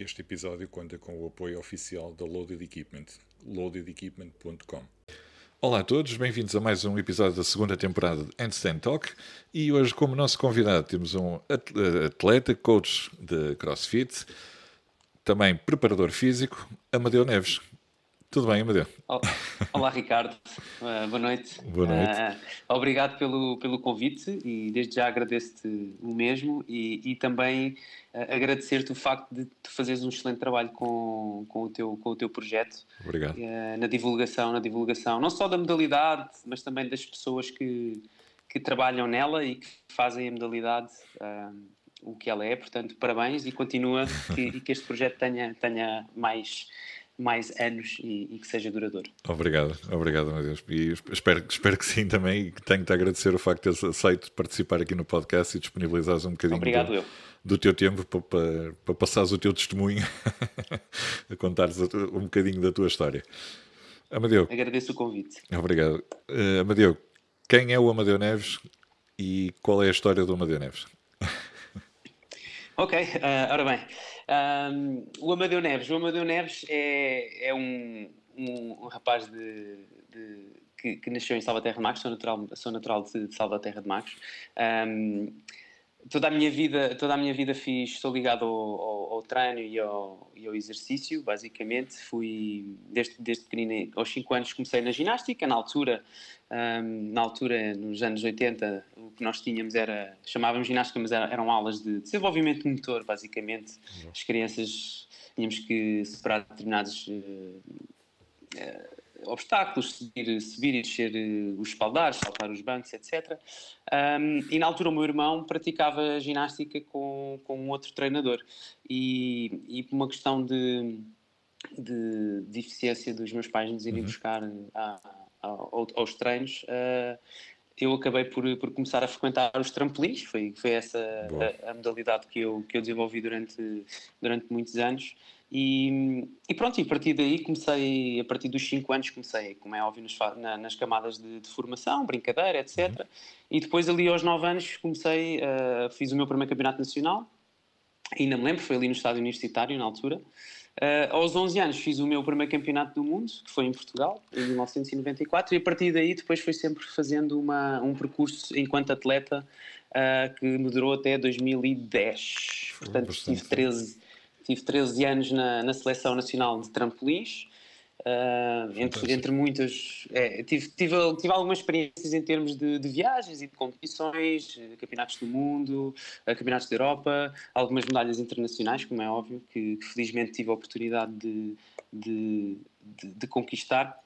Este episódio conta com o apoio oficial da Loaded Equipment, loadedequipment.com. Olá a todos, bem-vindos a mais um episódio da segunda temporada de Handstand Talk e hoje como nosso convidado temos um atleta, coach de CrossFit, também preparador físico, Amadeu Neves. Tudo bem, Amadeu? Olá, Ricardo. Uh, boa noite. Boa noite. Uh, obrigado pelo, pelo convite e desde já agradeço-te o mesmo e, e também uh, agradecer-te o facto de tu fazeres um excelente trabalho com, com, o, teu, com o teu projeto. Obrigado. na divulgação, na divulgação, não só da modalidade, mas também das pessoas que, que trabalham nela e que fazem a modalidade o que ela é. Portanto, parabéns e continua que, e que este projeto tenha, tenha mais mais anos e, e, que seja duradouro. Obrigado, obrigado, meu Deus. E espero, espero que sim também e que tenho-te a agradecer o facto de teres aceito participar aqui no podcast e disponibilizares um bocadinho Obrigado, do, do, teu tempo para, para, para passares o teu testemunho, a contares um bocadinho da tua história. Amadeu. Agradeço o convite. Obrigado. Uh, Amadeu, quem é o Amadeu Neves e qual é a história do Amadeu Neves? ok, uh, ora bem. Um, o Amadeu Neves. O Amadeu Neves é, é um, um, um rapaz de, de que, que, nasceu em Salvaterra de Magos, sou natural, sou natural de, de Salvaterra de Magos. Um, toda a minha vida toda a minha vida fiz estou ligado ao, ao, ao treino e ao, e ao, exercício basicamente. Fui desde desde pequenino aos 5 anos comecei na ginástica. Na altura um, na altura nos anos 80 o que nós tínhamos era chamávamos ginástica mas era, eram aulas de desenvolvimento motor basicamente. As crianças tínhamos que separar determinados uh, uh, obstáculos, subir, subir e descer eh, os espaldares, saltar os bancos, etc. Um, e na altura o meu irmão praticava ginástica com, com um outro treinador. E, e por uma questão de, de, de eficiência dos meus pais nos irem uhum. buscar a, a, aos treinos, uh, eu acabei por, por começar a frequentar os trampolins, foi, foi essa a, a, modalidade que eu, que eu desenvolvi durante, durante muitos anos. E, e, pronto, e a partir daí comecei, a partir dos 5 anos comecei, como é óbvio, nas, na, nas camadas de, de, formação, brincadeira, etc. Uhum. E depois ali aos 9 anos comecei, uh, fiz o meu primeiro campeonato nacional, ainda me lembro, foi ali no estádio universitário na altura. Uh, aos 11 anos fiz o meu primeiro campeonato do mundo, que foi em Portugal, em 1994, e a partir daí depois foi sempre fazendo uma, um percurso enquanto atleta uh, que me durou até 2010. Portanto, tive 13 tive 13 anos na, na Seleção Nacional de Trampolins, uh, entre, entre muitas. É, tive, tive, tive algumas experiências em termos de, de viagens e de competições, campeonatos do mundo, campeonatos da Europa, algumas medalhas internacionais, como é óbvio, que, que felizmente tive a oportunidade de, de, de, de conquistar.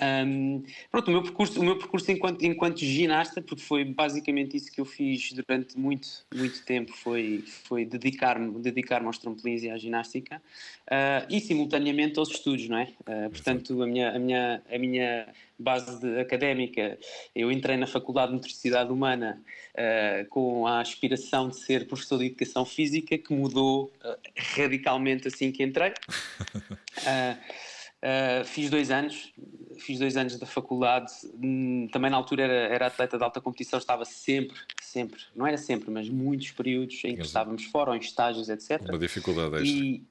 Um, pronto, o meu percurso, o meu percurso enquanto, enquanto ginasta, porque foi basicamente isso que eu fiz durante muito, muito tempo, foi, foi dedicar-me dedicar aos trampolins e à ginástica uh, e simultaneamente aos estudos, não é? Uh, portanto, a minha, a minha, a minha base de, académica, eu entrei na Faculdade de Motricidade Humana uh, com a aspiração de ser professor de Educação Física, que mudou radicalmente assim que entrei. Uh, fiz dois anos, fiz dois anos da faculdade, hum, também na altura era, era, atleta de alta competição, estava sempre, sempre, não era sempre, mas muitos períodos em que estávamos fora, ou em estágios, etc. Uma dificuldade extra. E,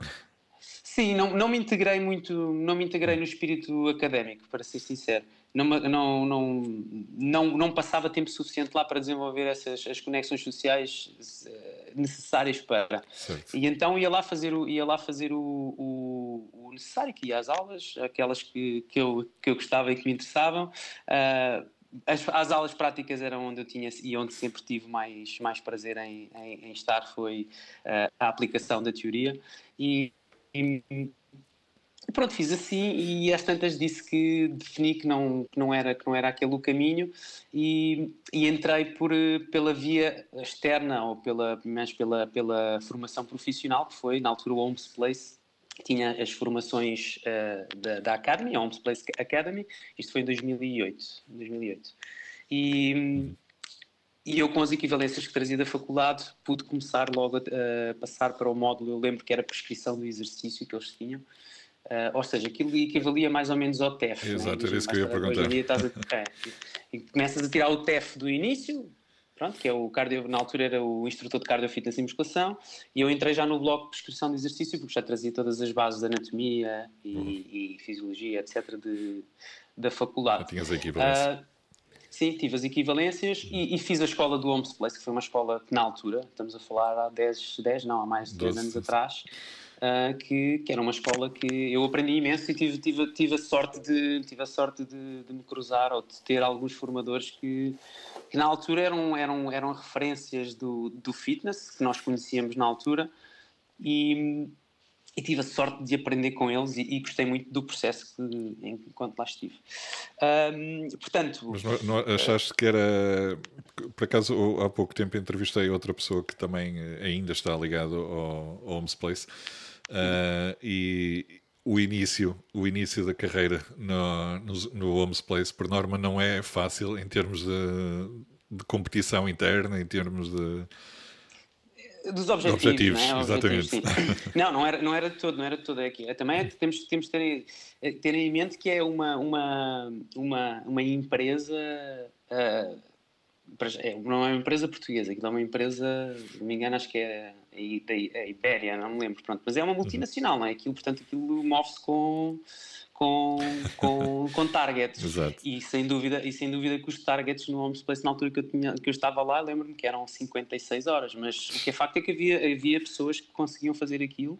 sim, não, não me integrei muito, não me integrei no espírito académico, para ser sincero não, não, não, não, não passava tempo suficiente lá para desenvolver essas as conexões sociais eh, necessárias para. Certo. E então ia lá fazer o, ia lá fazer o, o, o necessário, que ia às aulas, aquelas que, que, eu, que eu gostava e que me interessavam. Uh, as, as, aulas práticas eram onde eu tinha e onde sempre tive mais, mais prazer em, em, em estar, foi uh, a aplicação da teoria. E e pronto, fiz assim e às tantas disse que defini que não, que não, era, que não era aquele o caminho e, e entrei por, pela via externa ou pela, mais pela, pela formação profissional, que foi na altura o Homes Place, tinha as formações uh, da, da Academy, a Homes Place Academy, isto foi em 2008. 2008. E, e eu, com as equivalências que trazia da faculdade, pude começar logo a, passar para o módulo. Eu lembro que era prescrição do exercício que eles tinham. Uh, ou seja, aquilo equivalia mais ou menos ao TEF. Exato, né? era isso que eu ia perguntar. A, é, e começas a tirar o TEF do início, pronto, que é o cardio, na altura era o instrutor de cardio fitness e musculação, e eu entrei já no bloco de prescrição de exercício, porque já trazia todas as bases de anatomia e, uhum. e fisiologia, etc., de, da faculdade. Já tinhas a equivalência. Uh, sim, tive as equivalências uhum. e, e, fiz a escola do Homes Place, que foi uma escola que na altura, estamos a falar há 10, 10 não, há mais de 10 anos atrás, uh, que, que, era uma escola que eu aprendi imenso e tive, tive, tive a sorte, de, tive a sorte de, de me cruzar ou de ter alguns formadores que, que na altura eram, eram, eram referências do, do fitness, que nós conhecíamos na altura, e, e tive a sorte de aprender com eles e, e gostei muito do processo que, enquanto lá estive. Um, portanto. Mas não, não achaste que era. Por acaso, há pouco tempo entrevistei outra pessoa que também ainda está ligado ao, ao Homes Place Uh, e o início, o início da carreira no, no, no Homes Place, por norma, não é fácil em termos de, de competição interna, em termos de. Dos objetivos, objetivos não é? exatamente. Objetivos, não, não era, não era de todo, não era de todo aqui. Também é, temos, temos de ter, ter em mente que é uma, uma, uma, uma empresa uh, é, não é uma empresa portuguesa, aquilo é uma empresa, não me engano, acho que é a Ibéria, não me lembro, pronto, mas é uma multinacional, não é? Aquilo, portanto, aquilo move-se com, com, com, com targets. Exato. E sem dúvida, e sem dúvida que os targets no Homes Place, na altura que eu, tinha, que eu estava lá, lembro-me que eram 56 horas, mas o que é facto é que havia, havia pessoas que conseguiam fazer aquilo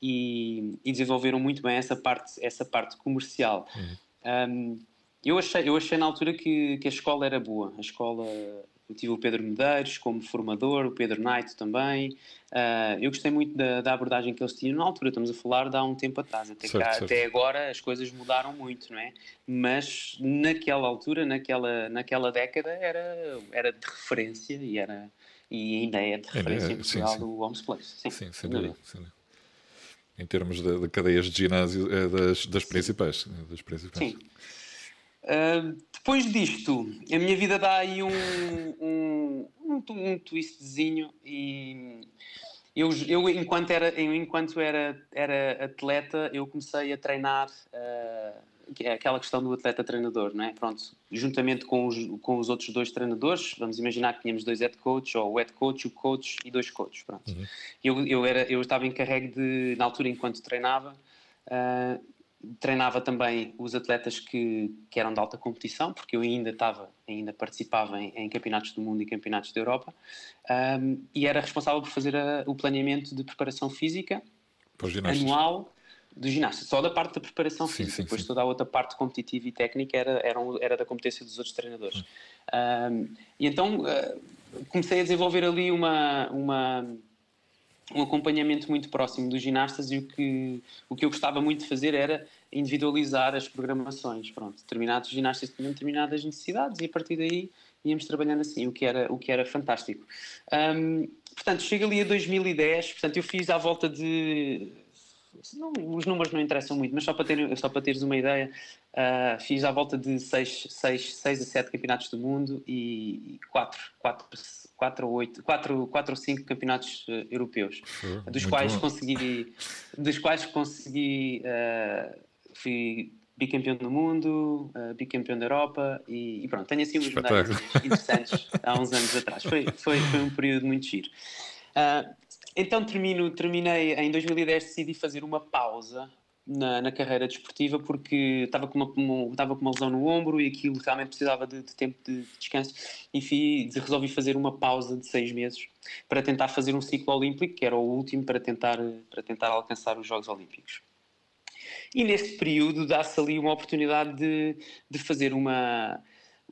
e, e desenvolveram muito bem essa parte, essa parte comercial. Uhum. Um, eu achei, eu achei na altura que, que a escola era boa. A escola, eu tive o Pedro Medeiros como formador, o Pedro Knight também. Uh, eu gostei muito da, da, abordagem que eles tinham na altura. Estamos a falar de há um tempo atrás. Até, certo, cá, certo. até agora as coisas mudaram muito, não é? Mas naquela altura, naquela, naquela década, era, era de referência e, era, e ainda é de referência é, é, em Portugal sim, sim. do Homes Place. Sim, sim sem dúvida. Em termos de, de, cadeias de ginásio, é das, das principais. Das principais. Sim. Uh, depois disto, a minha vida dá aí um, um, um, um twistzinho e eu, eu enquanto era, eu, enquanto era, era atleta, eu comecei a treinar uh, aquela questão do atleta-treinador, não é? Pronto, juntamente com os, com os outros dois treinadores, vamos imaginar que tínhamos dois head coach, ou o head coach, o coach e dois coaches, pronto. Uhum. Eu, eu, era, eu estava encarregue de, na altura enquanto treinava, uh, treinava também os atletas que, que eram de alta competição, porque eu ainda estava, ainda participava em, em campeonatos do mundo e campeonatos da Europa, um, e era responsável por fazer a, o planeamento de preparação física anual do ginásio, só da parte da preparação sim, física, sim, depois sim. toda a outra parte competitiva e técnica era, era, era da competência dos outros treinadores. Um, e então uh, comecei a desenvolver ali uma, uma um acompanhamento muito próximo dos ginastas e o que, o que eu gostava muito de fazer era individualizar as programações. Pronto, determinados ginastas tinham determinadas necessidades e a partir daí íamos trabalhando assim, o que era, o que era fantástico. Um, portanto, chega ali a 2010, portanto, eu fiz à volta de. Não, os números não interessam muito, mas só para, ter, só para teres uma ideia, uh, fiz à volta de 6 a 7 campeonatos do mundo e 4, 4 quatro ou oito, quatro, quatro ou cinco campeonatos uh, europeus, uh, dos, quais consegui, dos quais consegui, uh, fui bicampeão do mundo, uh, bicampeão da Europa e, e pronto, tenho assim uns medalhas interessantes há uns anos atrás. Foi, foi, foi um período muito giro. Então termino, terminei em 2010, decidi fazer uma pausa na, na, carreira desportiva porque estava com, uma, estava com uma lesão no ombro e aquilo realmente precisava de, de tempo de, descanso e fui, resolvi fazer uma pausa de seis meses para tentar fazer um ciclo olímpico, que era o último para tentar, para tentar alcançar os Jogos Olímpicos. E nesse período dá-se ali uma oportunidade de, de fazer uma,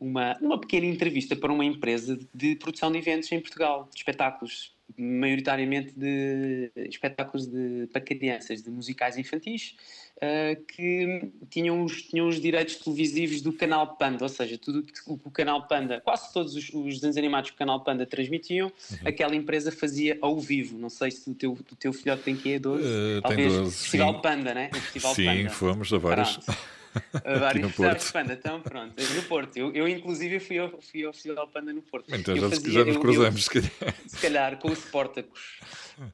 uma, uma pequena entrevista para uma empresa de produção de eventos em Portugal, de espetáculos maioritariamente de espetáculos de, para crianças, de musicais infantis, uh, que tinham os, tinham os direitos televisivos do canal Panda, ou seja, tudo o que o canal Panda, quase todos os, os desenhos animados que o canal Panda transmitiam, uhum. aquela empresa fazia ao vivo. Não sei se o teu, o teu filhote tem que é 12, uh, talvez tem 12, Festival sim. Panda, né? O Festival sim, Panda. fomos a vários. Vários festivais Panda, então pronto, no Porto. Eu, eu inclusive fui ao, fui ao Festival Panda no Porto. Então já, fazia, já nos cruzamos, eu, se calhar. Se calhar, com o Sportacus.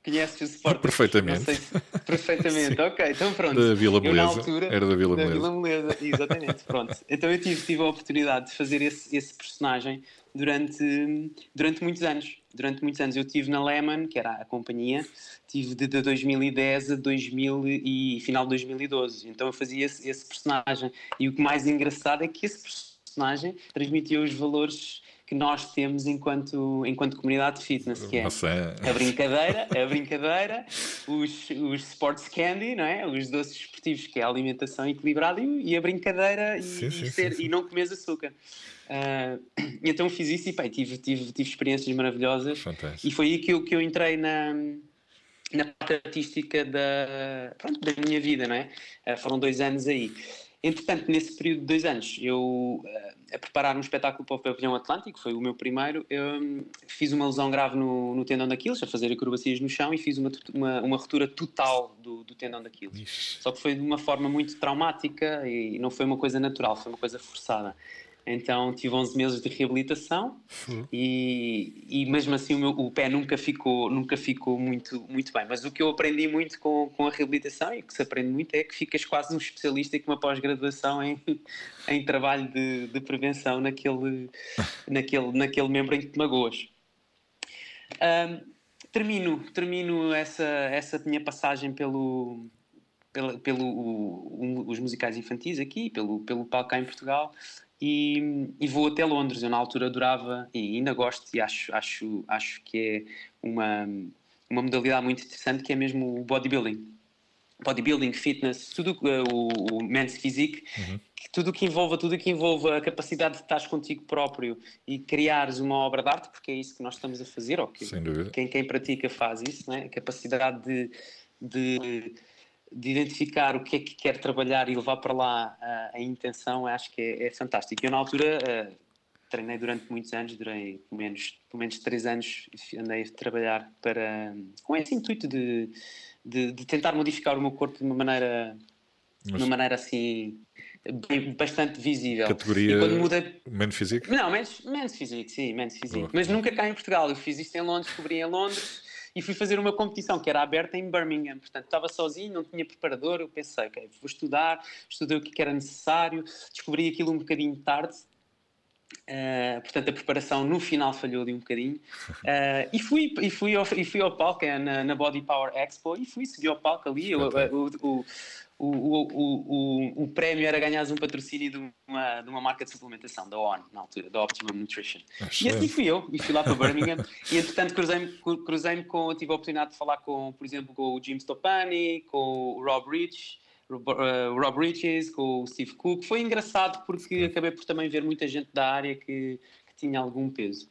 Conheces o Sport? Perfeitamente. Se, perfeitamente, ok. Então pronto. Da Vila Moleza. Eu, na altura, Era da Vila da. Vila exatamente, pronto. Então eu tive, tive a oportunidade de fazer esse, esse personagem durante, durante muitos anos. Durante muitos anos eu estive na Lehman, que era a companhia, tive de, de 2010 a 2000 e final de 2012. Então eu fazia esse, esse personagem. E o que mais engraçado é que esse personagem transmitia os valores que nós temos enquanto, enquanto comunidade de fitness, que é Nossa, a brincadeira, a brincadeira, os, os sports candy, não é? Os doces esportivos, que é a alimentação equilibrada, e, a brincadeira e, Sim, sim, ser- sim, e não comes açúcar. Ah, então fiz isso e pá, tive, tive, tive experiências maravilhosas fantástico. e foi aí que eu, que eu entrei na, na parte artística da, pronto, da minha vida, não é? Ah, foram dois anos aí. Entretanto, nesse período de dois anos, eu, ah, a preparar um espetáculo para o Pavilhão Atlântico, foi o meu primeiro, eu hum, fiz uma lesão grave no, no tendão daqueles, a fazer acrobacias no chão e fiz uma, uma, uma ruptura total do, do tendão. Ixi, Só que foi de uma forma muito traumática e não foi uma coisa natural, foi uma coisa forçada. Então tive 11 meses de reabilitação fu- e, e mesmo assim o, meu, o pé nunca ficou, nunca ficou muito, muito bem. Mas o que eu aprendi muito com, com a reabilitação e que se aprende muito é que ficas quase um especialista e com uma pós-graduação em, em trabalho de, de prevenção naquele, naquele, naquele membro em que te magoas. Ahm, termino termino essa, essa minha passagem pelo, pelo o- o- os musicais infantis aqui, pelo, pelo palco cá em Portugal, e, e vou até Londres. Eu na altura adorava e ainda gosto e acho, acho, acho que é uma, uma modalidade muito interessante que é mesmo o bodybuilding. Bodybuilding, fitness, tudo o, o men's physique, Uhum. que tudo que envolva, tudo que envolva a capacidade de estar contigo próprio e criares uma obra de arte, porque é isso que nós estamos a fazer, ou que quem, quem pratica faz isso, não é? a capacidade de, de, de identificar o que é que quer trabalhar e levar para lá a, a intenção, acho que é, é fantástico. Eu, na altura, eh, treinei durante muitos anos, durante pelo menos, pelo menos três anos, andei a trabalhar para, com esse intuito de, de, de tentar modificar o meu corpo de uma maneira, de uma maneira assim, bem- bastante visível. categoria E quando mudei Man Physique? não, menos, menos físico, sim, menos físico. Boa. Mas nunca cá em Portugal. Eu fiz isto em Londres, descobri em Londres e fui fazer uma competição que era aberta em Birmingham. Portanto, estava sozinho, não tinha preparador. Eu pensei, ok, vou estudar, estudei o que era necessário, descobri aquilo um bocadinho tarde. Uh, portanto, a preparação no final falhou ali um bocadinho. Uh, e, fui, e, fui ao, e fui ao palco é, na, na Body Power Expo e fui seguir ao palco ali. O, o, o, o, o, o prémio era ganhar um patrocínio de uma, de uma marca de suplementação, da ON, na altura, da Optimum Nutrition. E assim Excelente. fui eu, e fui lá para Birmingham. e entretanto, cruzei-me cruzei com, tive a oportunidade de falar com, por exemplo, com o Jim Stoppani, com o Rob Rich. O eh, Rob Riches, com o Steve Cook, foi engraçado porque acabei por também ver muita gente da área que, que tinha algum peso.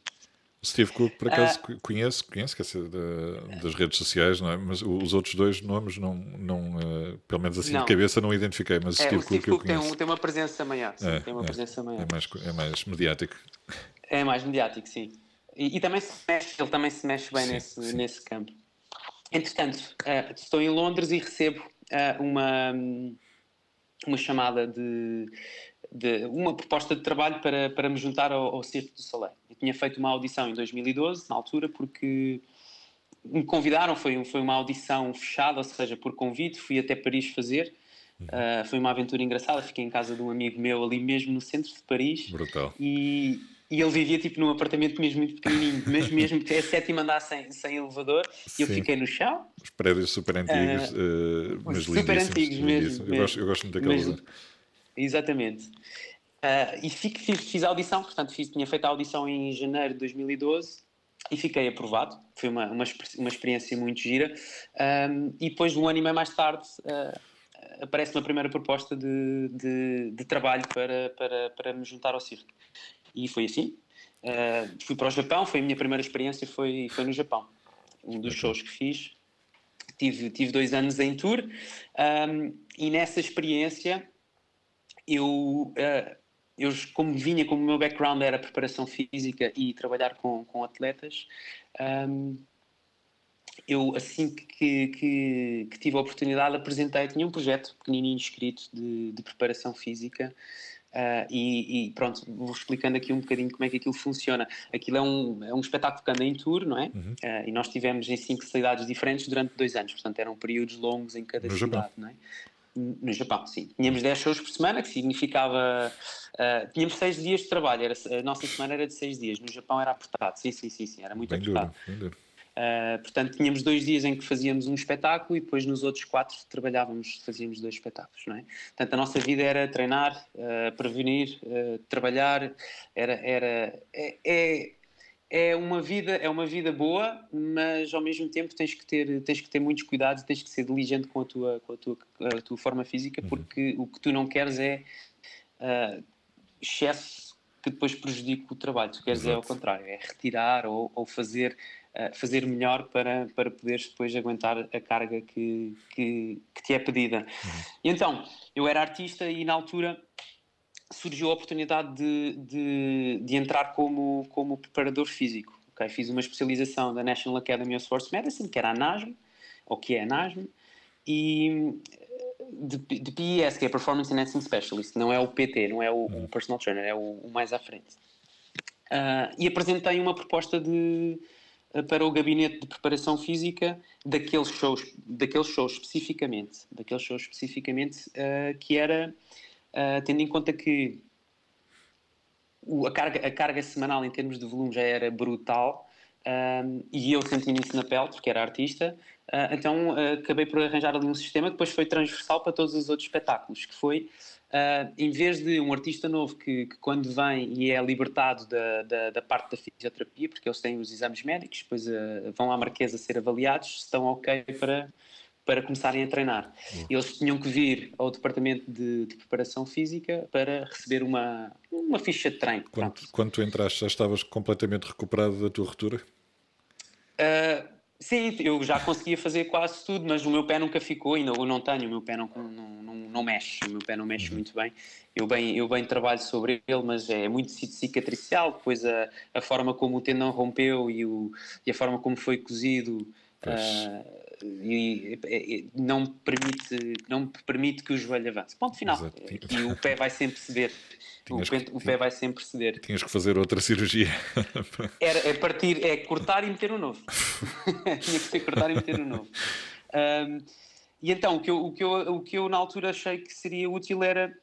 O Steve Cook, por acaso, co- conheço, conheço, quer dizer, da- das redes sociais, não é? Mas os outros dois nomes, não, não eh, pelo menos assim Não. de cabeça, não identifiquei. Mas É, Steve o Steve Cook Cook tem, um- tem uma presença maior, sim, É, tem uma é. presença maior. É mais, é mais mediático. É mais mediático, sim. E, e também se mexe, ele também se mexe bem Sim, nesse, sim. nesse campo. Entretanto, eh, estou em Londres e recebo uma, uma chamada de, de- uma proposta de trabalho para, para me juntar ao, ao Circo do Soleil. Eu tinha feito uma audição em 2012, na altura, porque me convidaram, foi, foi uma audição fechada, ou seja, por convite, fui até Paris fazer. Eh, foi uma aventura engraçada, fiquei em casa de um amigo meu ali mesmo no centro de Paris Brutal. e, e ele vivia tipo num apartamento mesmo muito pequenininho, mesmo, mesmo que é sétimo andar sem, sem elevador, e eu fiquei no chão. Os prédios super antigos, eh, mas super antigos mesmo, lindíssimos. Eu, mesmo. gosto, eu gosto muito daquele Mesmo. lugar. Exatamente. Ah, e fico- fiz, fiz a audição, portanto, fiz, tinha feito a audição em janeiro de 2012 e fiquei aprovado. Foi uma, uma, uma experiência muito gira. Ahm, e depois, um ano e meio mais tarde, ah, aparece-me a primeira proposta de, de, de trabalho para, para, para me juntar ao circo. E foi assim. Ah, fui para o Japão, foi a minha primeira experiência, foi, foi no Japão. Um dos shows que fiz. Tive, tive dois anos em tour ahm, e nessa experiência eu, eh, eu, como vinha, como o meu background era preparação física e trabalhar com, com atletas, ahm, eu assim que, que, que tive a oportunidade apresentei, tinha um projeto pequenininho escrito de, de preparação física Uh, e, e, pronto, vou explicando aqui um bocadinho como é que aquilo funciona. Aquilo é um, é um espetáculo que anda em tour, não é? Uhum. Uh, e nós tivemos em cinco cidades diferentes durante dois anos, portanto eram períodos longos em cada no cidade, Japão. não é? No Japão, sim. Tínhamos 10 shows por semana, que significava. Uh, tínhamos 6 dias de trabalho, era, a nossa semana era de 6 dias. No Japão era apertado, sim, sim, sim, sim era muito bem apertado. Duro, bem duro. Uh, portanto, tínhamos dois dias em que fazíamos um espetáculo e depois nos outros quatro trabalhávamos, fazíamos dois espetáculos, não é? Portanto, a nossa vida era treinar, uh, prevenir, uh, trabalhar, era, era, é, é, é, uma vida, é uma vida boa, mas ao mesmo tempo tens que ter, tens que ter muitos cuidados, tens que ser diligente com a tua, com a tua, a tua forma física, uhum. porque o que tu não queres é excesso que depois prejudica o trabalho, tu queres Exato. é ao contrário, é retirar ou, ou fazer fazer melhor para, para poderes depois aguentar a carga que, que, que te é pedida. E então, eu era artista e na altura surgiu a oportunidade de, de, de entrar como, como preparador físico. Okay? Fiz uma especialização da National Academy of Sports Medicine, que era a NASM, ou que é a NASM, e de, de PES, que é Performance Enhancing Specialist, não é o PT, não é o, o personal trainer, é o, o mais à frente. Uh, e apresentei uma proposta de, para o gabinete de preparação física daqueles shows, daqueles shows especificamente, daqueles shows especificamente, uh, que era, uh, tendo em conta que o, a, carga, a carga semanal em termos de volume já era brutal, e eu senti isso na pele, porque era artista, uh, então acabei por arranjar ali um sistema que depois foi transversal para todos os outros espetáculos, que foi Uh, em vez de um artista novo que, que quando vem e é libertado da, da, da, parte da fisioterapia, porque eles têm os exames médicos, depois uh, vão à Marquesa ser avaliados, se estão ok para, para começarem a treinar. Uhum. Eles tinham que vir ao departamento de, de, preparação física para receber uma, uma ficha de treino. Quando, quando tu entraste, já estavas completamente recuperado da tua ruptura? Uh, Sim, eu já conseguia fazer quase tudo, mas o meu pé nunca ficou, ainda eu não tenho, o meu pé não, não, não, não mexe, o meu pé não mexe uhum. muito bem. Eu bem, eu bem trabalho sobre ele, mas é muito cicatricial, depois a, a forma como o tendão rompeu e, o, e a forma como foi cozido uh, e, e, não, permite, não permite que o joelho avance. Ponto final. Exato. E o pé vai sempre ceder. O pé, que, o pé, vai sempre ceder. Tinhas que fazer outra cirurgia. Era, é partir, é cortar e meter um novo. Tinha que ser cortar e meter um novo. Um, e então, o que, eu, o, que eu, o que eu na altura achei que seria útil era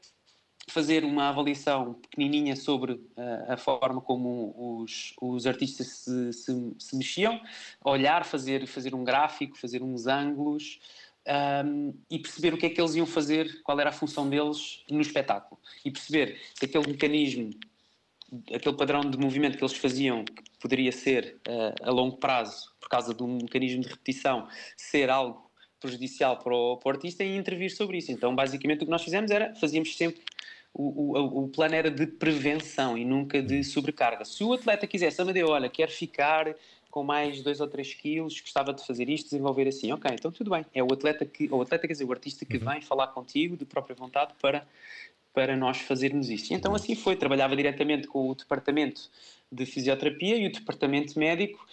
fazer uma avaliação pequenininha sobre uh, a forma como os, os artistas se, se, se, mexiam, olhar, fazer, fazer um gráfico, fazer uns ângulos, um, e perceber o que é que eles iam fazer, qual era a função deles no espetáculo. E perceber se aquele mecanismo, aquele padrão de movimento que eles faziam, que poderia ser uh, a longo prazo, por causa de um mecanismo de repetição, ser algo prejudicial para o, para o artista e intervir sobre isso. Então, basicamente, o que nós fizemos era, fazíamos sempre o, o, o, plano era de prevenção e nunca de sobrecarga. Se o atleta quisesse, Amadeu, olha, quer ficar com mais 2 ou 3 quilos, gostava de fazer isto, desenvolver assim. Ok, então tudo bem. É o atleta, que, o atleta quer dizer, o artista que uhum. vem falar contigo de própria vontade para, para nós fazermos isto. E então assim foi. Trabalhava diretamente com o departamento de fisioterapia e o departamento médico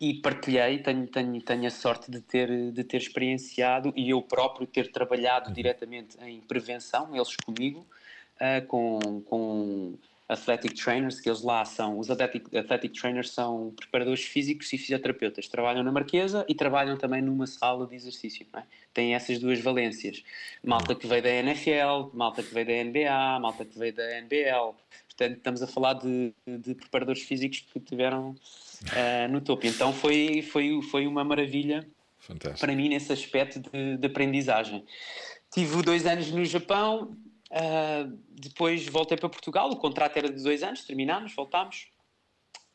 e partilhei, tenho, tenho, tenho a sorte de ter, de ter experienciado e eu próprio ter trabalhado uhum. diretamente em prevenção, eles comigo, uh, com, com athletic trainers, que eles lá são, os athletic, athletic trainers são preparadores físicos e fisioterapeutas, trabalham na Marquesa e trabalham também numa sala de exercício, não é? Têm essas duas valências. Malta que veio da NFL, malta que veio da NBA, malta que veio da NBL. Portanto, estamos a falar de, de preparadores físicos que tiveram uh, no topo. Então foi, foi, foi uma maravilha Fantástico. para mim nesse aspecto de, de aprendizagem. Tive dois anos no Japão, Uh, depois voltei para Portugal, o contrato era de dois anos, terminámos, voltámos.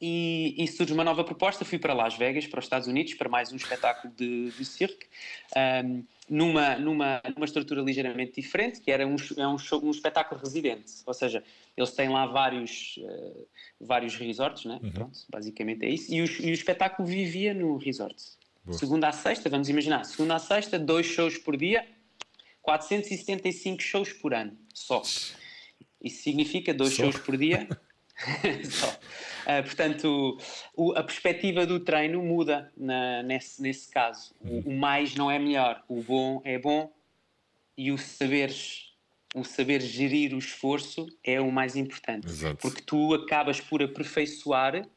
E, e, surge uma nova proposta. Fui para Las Vegas, para os Estados Unidos, para mais um espetáculo de, de circo, um, numa, numa, numa estrutura ligeiramente diferente, que era um, é um, show, um espetáculo residente. Ou seja, eles têm lá vários, uh, vários resorts, né? Uhum. Pronto, basicamente é isso. E o, e o espetáculo vivia no resort. Boa. Segunda a sexta, vamos imaginar, segunda a sexta, dois shows por dia, 475 shows por ano, só. Isso significa dois só. shows por dia. só. Uh, portanto, o, a perspectiva do treino muda na, nesse, nesse caso. O, o, mais não é melhor, o bom é bom e o saberes o saber gerir o esforço é o mais importante. Exato. Porque tu acabas por aperfeiçoar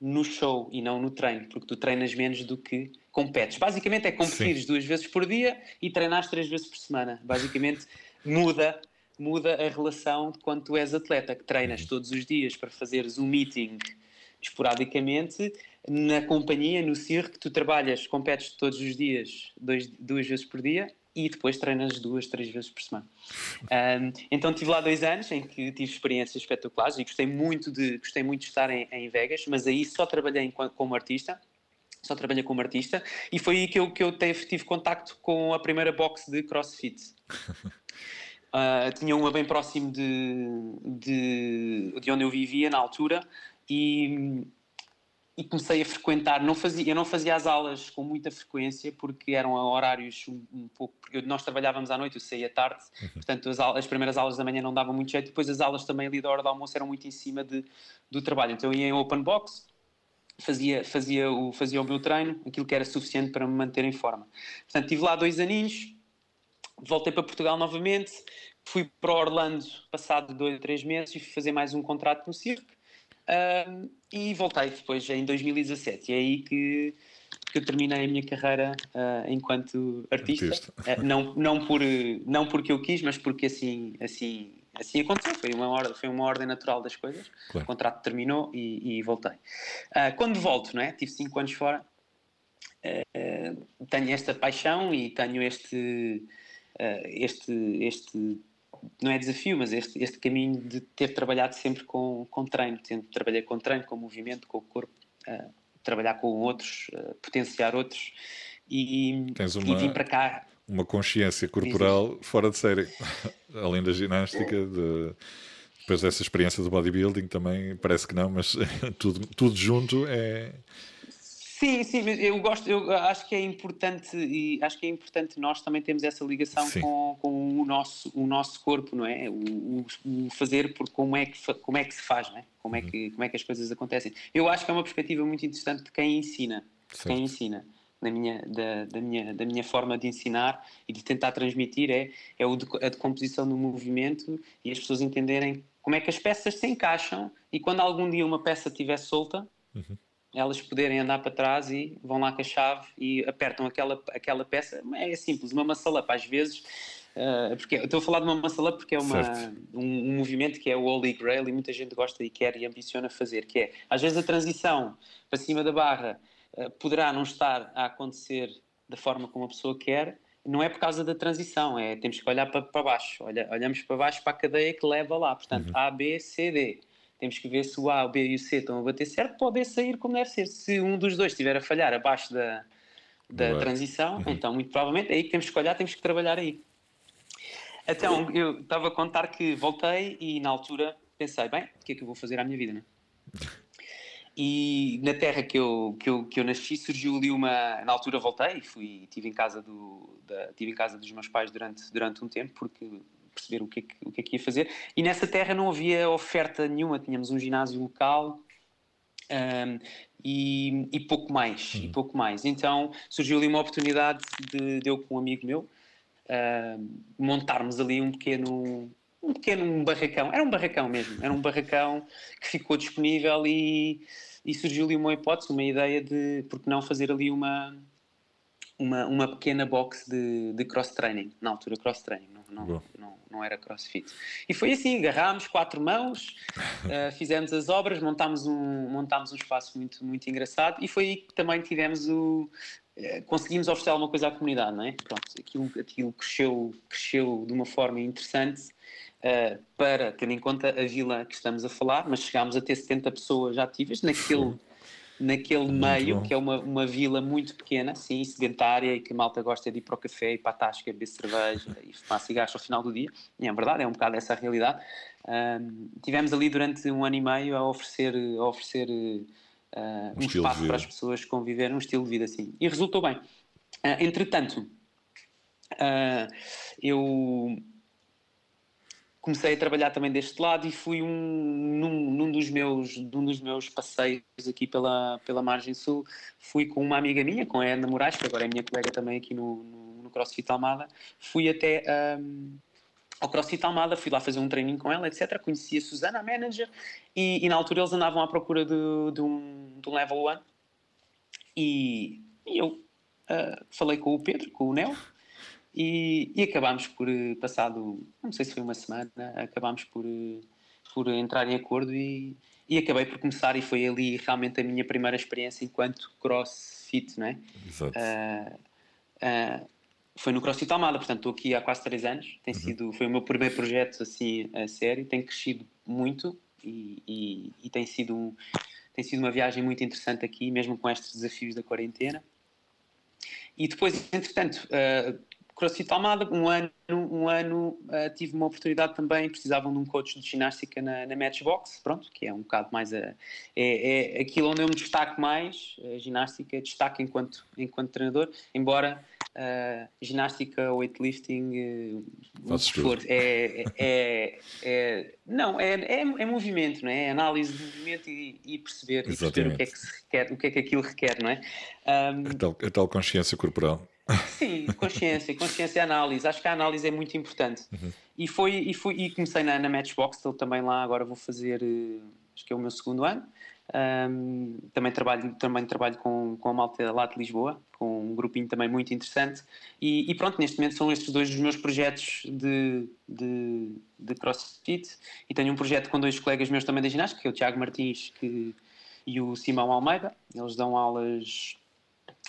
no show e não no treino, porque tu treinas menos do que competes. Basicamente é competir duas vezes por dia e treinar três vezes por semana. Basicamente muda muda a relação de quando tu és atleta, que treinas uhum. todos os dias para fazeres um meeting esporadicamente, na companhia, no circo, tu trabalhas, competes todos os dias, dois, duas vezes por dia, e depois treinas duas, três vezes por semana. Um, então tive lá dois anos em que tive experiências espetaculares e gostei muito de, gostei muito de estar em, em Vegas, mas aí só trabalhei como artista, só trabalhei como artista, e foi aí que eu, que eu tive, tive contacto com a primeira box de CrossFit. Uh, tinha uma bem próximo de, de, de onde eu vivia na altura e e comecei a frequentar. Não fazia, eu não fazia as aulas com muita frequência porque eram horários um, um pouco. Porque nós trabalhávamos à noite, eu saía tarde, uhum. portanto as, as, primeiras aulas da manhã não davam muito jeito. Depois as aulas também ali da hora do almoço eram muito em cima de, do trabalho. Então eu ia em open box, fazia, fazia, o, fazia o meu treino, aquilo que era suficiente para me manter em forma. Portanto, estive lá dois aninhos, voltei para Portugal novamente, fui para Orlando passado dois, três meses e fui fazer mais um contrato no circo Uh, e voltei depois em 2017. E é aí que, que eu terminei a minha carreira uh, enquanto artista. artista. Uh, não, não, por, não porque eu quis, mas porque assim, assim, assim aconteceu. Foi uma, ordem, foi uma ordem natural das coisas. Claro. O contrato terminou e, e voltei. Ah, quando volto, não é? tive 5 anos fora, tenho esta paixão e tenho este. este, este não é desafio, mas este, este caminho de ter trabalhado sempre com, com treino, sempre trabalhei com treino, com movimento, com o corpo, uh, trabalhar com outros, uh, potenciar outros e, Tens uma, e vim para cá. Uma consciência corporal fora de série, além da ginástica, de, depois dessa experiência do bodybuilding também, parece que não, mas tudo, tudo junto é, Sim, sim, eu gosto, eu acho que é importante e acho que é importante nós também termos essa ligação com, com o, nosso, o nosso corpo, não é? O, o, fazer por como é, que, como é que se faz, não é? Como é, que, uhum. como é que as coisas acontecem. Eu acho que é uma perspectiva muito interessante de quem ensina, de quem ensina. Da minha, da, da, minha, da minha forma de ensinar e de tentar transmitir é, é o de, a decomposição do movimento e as pessoas entenderem como é que as peças se encaixam e quando algum dia uma peça estiver solta, uhum elas poderem andar para trás e vão lá com a chave e apertam aquela, aquela peça. É simples, uma maçalapa às vezes. Uh, porque estou a falar de uma maçalapa porque é uma, um, um, movimento que é o Holy Grail e muita gente gosta e quer e ambiciona fazer, que é, às vezes a transição para cima da barra uh, poderá não estar a acontecer da forma como a pessoa quer, não é por causa da transição, é temos que olhar para, para baixo, Olha, olhamos para baixo para a cadeia que leva lá, portanto, uhum. A, B, C, D temos que ver se o A, o B e o C estão a bater certo para poder sair como deve ser. Se um dos dois estiver a falhar abaixo da, da transição, uhum. então muito provavelmente é aí que temos que olhar, temos que trabalhar aí. Então, eu estava a contar que voltei e na altura pensei, bem, o que é que eu vou fazer à minha vida, né? E na terra que eu, que eu, que eu nasci surgiu ali uma. Na altura voltei e fui, estive em casa, do, da, estive em casa dos meus pais durante, durante um tempo, porque perceber o que, é que, o que é que ia fazer. E nessa terra não havia oferta nenhuma, tínhamos um ginásio local. Um, e, e, pouco mais, uhum. e pouco mais. Então surgiu ali uma oportunidade de, de eu com um amigo meu montarmos ali um pequeno um pequeno barracão, era um barracão mesmo, era um barracão que ficou disponível e, e surgiu ali uma hipótese, uma ideia de porque não fazer ali uma uma, uma pequena box de, de cross-training, na altura cross-training, não, não, não, era crossfit. E foi assim, agarrámos quatro mãos, uh, fizemos as obras, montámos um, montámos um espaço muito, muito engraçado e foi aí que também tivemos o... Uh, conseguimos oferecer alguma coisa à comunidade, não é? Pronto, aquilo, aquilo cresceu, cresceu de uma forma interessante uh, para, tendo em conta a vila que estamos a falar, mas chegámos a ter 70 pessoas ativas naquele naquele muito meio, bom. que é uma, uma vila muito pequena, sim, sedentária, e que a malta gosta de ir para o café e para a tasca, beber cerveja e fumar cigarros ao final do dia. E é verdade, é um bocado essa a realidade. Tivemos ali durante um ano e meio a oferecer, a oferecer uh, um, um espaço para as pessoas conviverem, um estilo de vida assim. E resultou bem. Uh, entretanto, uh, eu comecei a trabalhar também deste lado e fui um, num, num, dos meus, num dos meus passeios aqui pela, pela Margem Sul, fui com uma amiga minha, com a Ana Moraes, que agora é minha colega também aqui no, no, no CrossFit Almada, fui até, um, ao CrossFit Almada, fui lá fazer um treininho com ela, etc. Conheci a Susana, a manager, e, e na altura eles andavam à procura de, de, um, de um level 1. E, e eu uh, falei com o Pedro, com o Neo, e, e acabámos por, eh, passado, não sei se foi uma semana, acabámos por, eh, por entrar em acordo e, e acabei por começar e foi ali realmente a minha primeira experiência enquanto crossfit, não é? Exato. Uh, uh, foi no CrossFit Almada, portanto estou aqui há quase 3 anos, tem uhum. sido, foi o meu primeiro projeto assim a sério, tem crescido muito e, e, e, tem, sido um, tem sido uma viagem muito interessante aqui, mesmo com estes desafios da quarentena. E depois, entretanto, uh, CrossFit Almada, um ano, um ano uh, tive uma oportunidade também, precisavam de um coach de ginástica na, na Matchbox, pronto, que é um bocado mais a, é, é aquilo onde eu me destaco mais, a ginástica, destaco enquanto, enquanto treinador, embora uh, ginástica, weightlifting, uh, for, é, é, é, não, é, é, é, movimento, não é? é análise de movimento e, e perceber, e perceber o que é que se requer, o que é que aquilo requer, não é? Um, a, tal, a tal consciência corporal. Sim, consciência, consciência e análise. Acho que a análise é muito importante. Uhum. E, foi, e, foi, e comecei na, na Matchbox, estou também lá, agora vou fazer, eh, acho que é o meu segundo ano. Um, também trabalho, também trabalho com, com a malta lá de Lisboa, com um grupinho também muito interessante. E, e pronto, neste momento são estes dois os meus projetos de, de, de CrossFit. E tenho um projeto com dois colegas meus também da ginástica, que é o Tiago Martins que, e o Simão Almeida. Eles dão aulas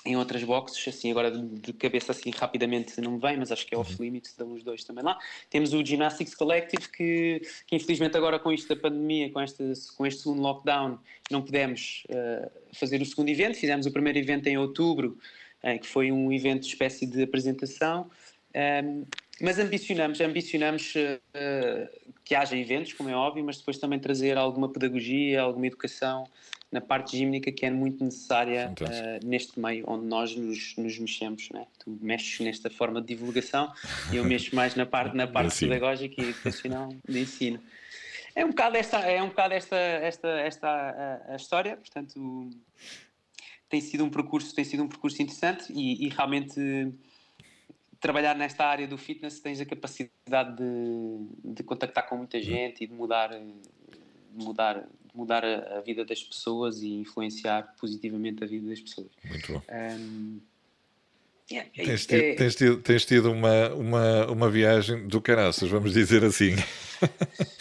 em outras boxes, assim, agora de cabeça assim rapidamente não me vem, mas acho que é off uhum. estão os dois também lá. Temos o Gymnastics Collective, que, que infelizmente agora com isto da pandemia, com este, com este segundo lockdown, não pudemos uh, fazer o segundo evento, fizemos o primeiro evento em outubro, uh, que foi um evento espécie de apresentação, um, ehm, mas ambicionamos, ambicionamos uh, que haja eventos, como é óbvio, mas depois também trazer alguma pedagogia, alguma educação na parte gímnica que é muito necessária uh, neste meio onde nós nos, nos mexemos. Né? Tu mexes nesta forma de divulgação e eu mexo mais na parte, na parte pedagógica e educacional de ensino. É um bocado esta, é um bocado esta, esta, esta a, a história, portanto tem sido um percurso, tem sido um percurso interessante e, e realmente trabalhar nesta área do fitness tens a capacidade de, de contactar com muita gente e de mudar, de mudar mudar a, a, vida das pessoas e influenciar positivamente a vida das pessoas. Muito bom. Um, yeah, tens, tido, é... tens, tido, tens tido uma, uma, uma viagem do caraças, vamos dizer assim.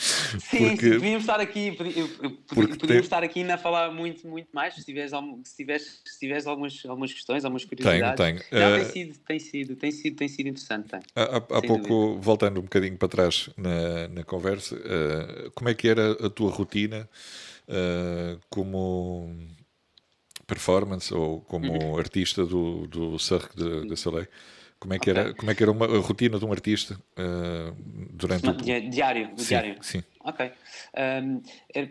Sim, porque, podíamos estar aqui, podíamos tem... estar aqui ainda a falar muito, muito mais, se tiveres, se tiveres, se tiveres algumas, algumas questões, algumas curiosidades. Tenho, tenho. Não, uh, tem, sido, tem, sido, tem, sido, tem sido interessante. Tem, há, há pouco, dúvida. voltando um bocadinho para trás na, na conversa, uh, como é que era a tua rotina uh, como performance ou como uhum. artista do, do Cirque de, de Soleil? Como é que okay. era, como é que era uma, a rotina de um artista uh, durante o... Diário, sim, diário. Sim. Ok. Um, é,